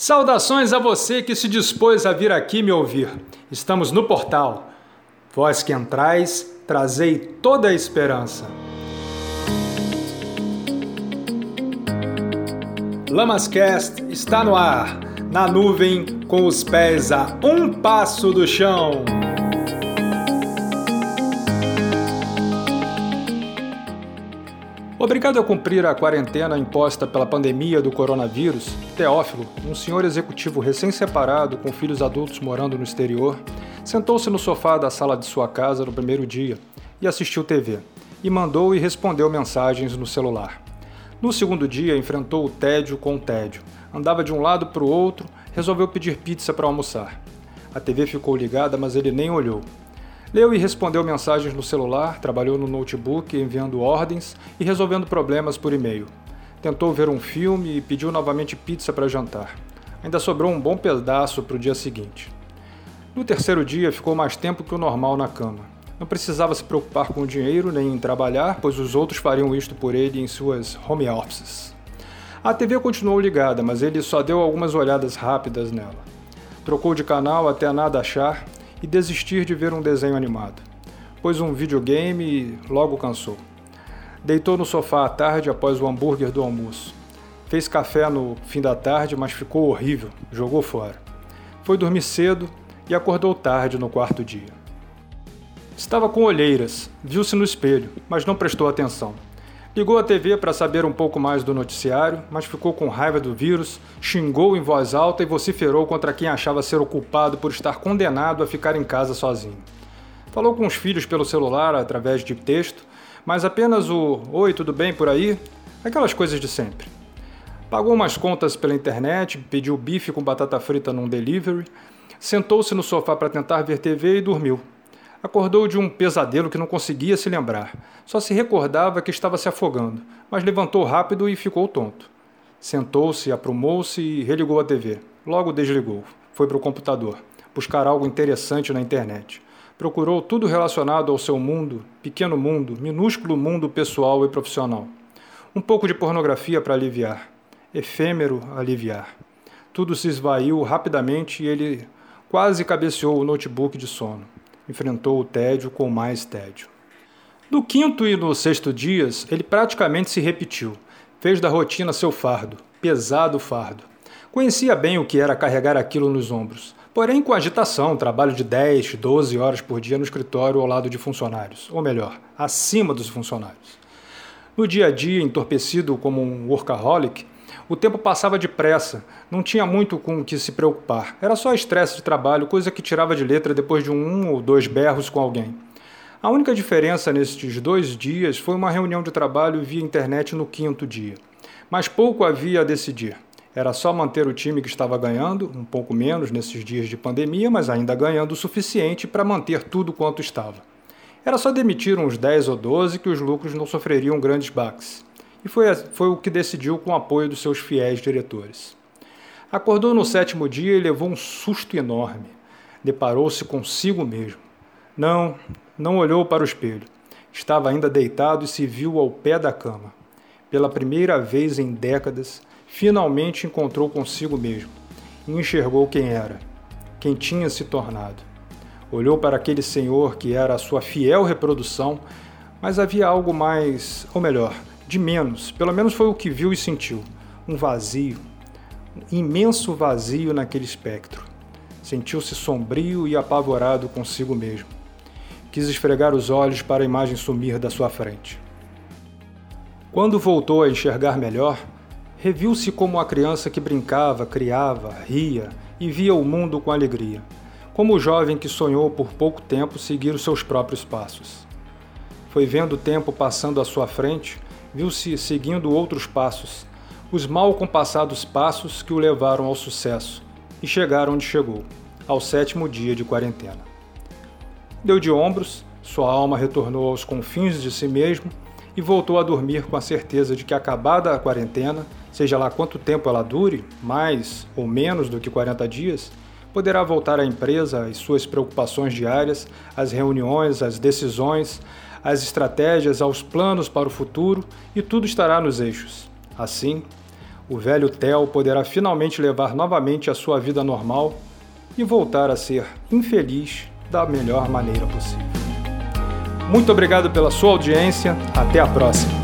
Saudações a você que se dispôs a vir aqui me ouvir. Estamos no portal. Vós que entrais, trazei toda a esperança. Lamascast está no ar, na nuvem, com os pés a um passo do chão. Obrigado a cumprir a quarentena imposta pela pandemia do coronavírus, Teófilo, um senhor executivo recém-separado com filhos adultos morando no exterior, sentou-se no sofá da sala de sua casa no primeiro dia e assistiu TV, e mandou e respondeu mensagens no celular. No segundo dia, enfrentou o tédio com o tédio. Andava de um lado para o outro, resolveu pedir pizza para almoçar. A TV ficou ligada, mas ele nem olhou. Leu e respondeu mensagens no celular, trabalhou no notebook enviando ordens e resolvendo problemas por e-mail. Tentou ver um filme e pediu novamente pizza para jantar. Ainda sobrou um bom pedaço para o dia seguinte. No terceiro dia, ficou mais tempo que o normal na cama. Não precisava se preocupar com o dinheiro nem em trabalhar, pois os outros fariam isto por ele em suas home offices. A TV continuou ligada, mas ele só deu algumas olhadas rápidas nela. Trocou de canal até nada achar e desistir de ver um desenho animado. Pôs um videogame logo cansou. Deitou no sofá à tarde após o hambúrguer do almoço. Fez café no fim da tarde, mas ficou horrível, jogou fora. Foi dormir cedo e acordou tarde no quarto dia. Estava com olheiras, viu-se no espelho, mas não prestou atenção. Ligou a TV para saber um pouco mais do noticiário, mas ficou com raiva do vírus, xingou em voz alta e vociferou contra quem achava ser o culpado por estar condenado a ficar em casa sozinho. Falou com os filhos pelo celular através de texto, mas apenas o Oi, tudo bem por aí? Aquelas coisas de sempre. Pagou umas contas pela internet, pediu bife com batata frita num delivery, sentou-se no sofá para tentar ver TV e dormiu. Acordou de um pesadelo que não conseguia se lembrar. Só se recordava que estava se afogando, mas levantou rápido e ficou tonto. Sentou-se, aprumou-se e religou a TV. Logo desligou. Foi para o computador, buscar algo interessante na internet. Procurou tudo relacionado ao seu mundo, pequeno mundo, minúsculo mundo pessoal e profissional. Um pouco de pornografia para aliviar. Efêmero aliviar. Tudo se esvaiu rapidamente e ele quase cabeceou o notebook de sono enfrentou o tédio com mais tédio. No quinto e no sexto dias, ele praticamente se repetiu. Fez da rotina seu fardo, pesado fardo. Conhecia bem o que era carregar aquilo nos ombros, porém com agitação, trabalho de 10, 12 horas por dia no escritório ao lado de funcionários, ou melhor, acima dos funcionários. No dia a dia, entorpecido como um workaholic, o tempo passava depressa, não tinha muito com o que se preocupar. Era só estresse de trabalho, coisa que tirava de letra depois de um ou dois berros com alguém. A única diferença nestes dois dias foi uma reunião de trabalho via internet no quinto dia. Mas pouco havia a decidir. Era só manter o time que estava ganhando, um pouco menos nesses dias de pandemia, mas ainda ganhando o suficiente para manter tudo quanto estava. Era só demitir uns 10 ou 12 que os lucros não sofreriam grandes baques e foi, foi o que decidiu com o apoio dos seus fiéis diretores. Acordou no sétimo dia e levou um susto enorme. Deparou-se consigo mesmo. Não, não olhou para o espelho. Estava ainda deitado e se viu ao pé da cama. Pela primeira vez em décadas, finalmente encontrou consigo mesmo e enxergou quem era, quem tinha se tornado. Olhou para aquele senhor que era a sua fiel reprodução, mas havia algo mais, ou melhor, de menos, pelo menos foi o que viu e sentiu. Um vazio, um imenso vazio naquele espectro. Sentiu-se sombrio e apavorado consigo mesmo. Quis esfregar os olhos para a imagem sumir da sua frente. Quando voltou a enxergar melhor, reviu-se como a criança que brincava, criava, ria e via o mundo com alegria, como o jovem que sonhou por pouco tempo seguir os seus próprios passos. Foi vendo o tempo passando à sua frente viu-se seguindo outros passos, os mal compassados passos que o levaram ao sucesso, e chegaram onde chegou, ao sétimo dia de quarentena. Deu de ombros, sua alma retornou aos confins de si mesmo e voltou a dormir com a certeza de que, acabada a quarentena, seja lá quanto tempo ela dure, mais ou menos do que 40 dias, poderá voltar à empresa às suas preocupações diárias, às reuniões, às decisões, às estratégias, aos planos para o futuro e tudo estará nos eixos. Assim, o velho Theo poderá finalmente levar novamente a sua vida normal e voltar a ser infeliz da melhor maneira possível. Muito obrigado pela sua audiência, até a próxima!